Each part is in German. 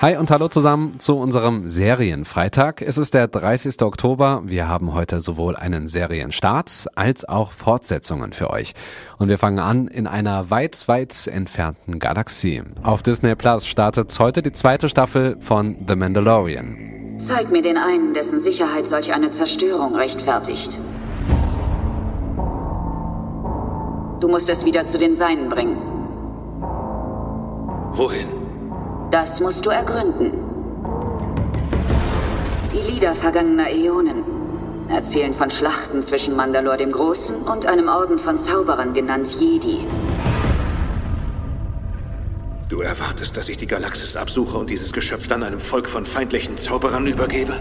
Hi und hallo zusammen zu unserem Serienfreitag. Es ist der 30. Oktober. Wir haben heute sowohl einen Serienstart als auch Fortsetzungen für euch. Und wir fangen an in einer weit, weit entfernten Galaxie. Auf Disney Plus startet heute die zweite Staffel von The Mandalorian. Zeig mir den einen, dessen Sicherheit solch eine Zerstörung rechtfertigt. Du musst es wieder zu den Seinen bringen. Wohin? Das musst du ergründen. Die Lieder vergangener Äonen erzählen von Schlachten zwischen Mandalor dem Großen und einem Orden von Zauberern genannt Jedi. Du erwartest, dass ich die Galaxis absuche und dieses Geschöpf dann einem Volk von feindlichen Zauberern übergebe?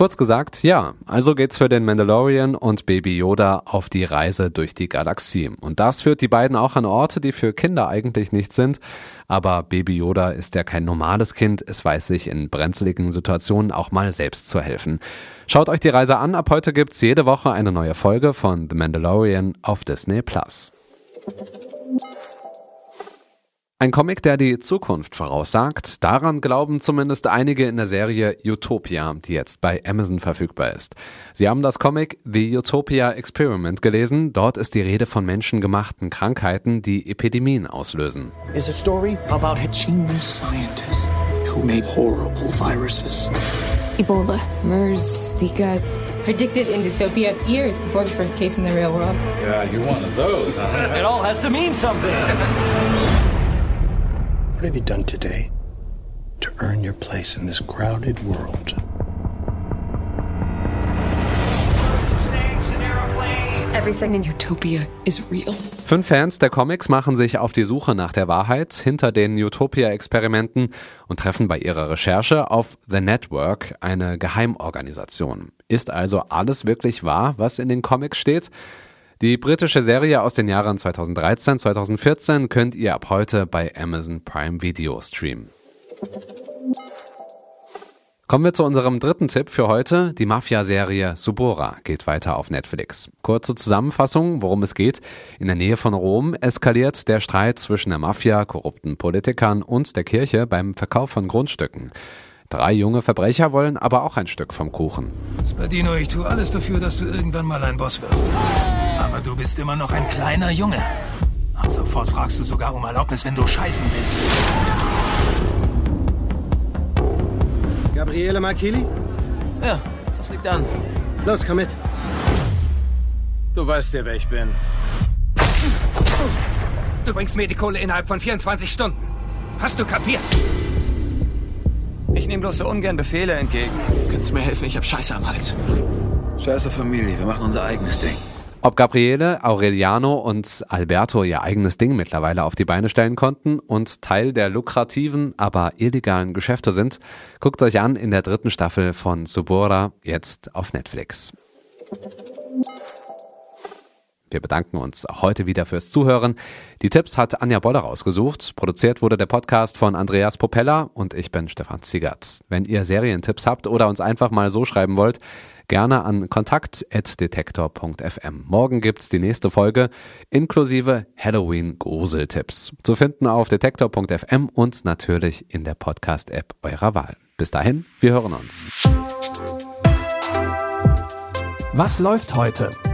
Kurz gesagt, ja, also geht's für den Mandalorian und Baby Yoda auf die Reise durch die Galaxie. Und das führt die beiden auch an Orte, die für Kinder eigentlich nicht sind. Aber Baby Yoda ist ja kein normales Kind, es weiß sich in brenzligen Situationen auch mal selbst zu helfen. Schaut euch die Reise an, ab heute gibt's jede Woche eine neue Folge von The Mandalorian auf Disney Plus. Ein Comic, der die Zukunft voraussagt, daran glauben zumindest einige in der Serie Utopia, die jetzt bei Amazon verfügbar ist. Sie haben das Comic The Utopia Experiment gelesen. Dort ist die Rede von menschengemachten Krankheiten, die Epidemien auslösen. Is a story about a genius scientist who made horrible viruses. Ebola, MERS, Zika. Predicted in dystopia years before the first case in the real world. Yeah, you're one of those, huh? It all has to mean something. What have you done today to earn your place in this crowded world? Everything in Utopia is real. Fünf Fans der Comics machen sich auf die Suche nach der Wahrheit hinter den Utopia-Experimenten und treffen bei ihrer Recherche auf The Network, eine Geheimorganisation. Ist also alles wirklich wahr, was in den Comics steht? Die britische Serie aus den Jahren 2013, 2014 könnt ihr ab heute bei Amazon Prime Video streamen. Kommen wir zu unserem dritten Tipp für heute. Die Mafia-Serie Subora geht weiter auf Netflix. Kurze Zusammenfassung, worum es geht. In der Nähe von Rom eskaliert der Streit zwischen der Mafia, korrupten Politikern und der Kirche beim Verkauf von Grundstücken. Drei junge Verbrecher wollen aber auch ein Stück vom Kuchen. Spadino, ich tue alles dafür, dass du irgendwann mal ein Boss wirst. Aber du bist immer noch ein kleiner Junge. Ab sofort fragst du sogar um Erlaubnis, wenn du scheißen willst. Gabriele Markili? Ja, das liegt an. Los, komm mit. Du weißt ja, wer ich bin. Du bringst mir die Kohle innerhalb von 24 Stunden. Hast du kapiert? Ich nehme bloß so ungern Befehle entgegen. Kannst du mir helfen? Ich hab Scheiße am Hals. Scheiße Familie, wir machen unser eigenes Ding. Ob Gabriele, Aureliano und Alberto ihr eigenes Ding mittlerweile auf die Beine stellen konnten und Teil der lukrativen, aber illegalen Geschäfte sind, guckt euch an in der dritten Staffel von Subora, jetzt auf Netflix. Wir bedanken uns auch heute wieder fürs Zuhören. Die Tipps hat Anja Boller rausgesucht. Produziert wurde der Podcast von Andreas Popella und ich bin Stefan Ziegert. Wenn ihr Serientipps habt oder uns einfach mal so schreiben wollt, gerne an kontakt.detektor.fm. Morgen gibt's die nächste Folge inklusive Halloween-Gruseltipps. Zu finden auf detektor.fm und natürlich in der Podcast-App eurer Wahl. Bis dahin, wir hören uns. Was läuft heute?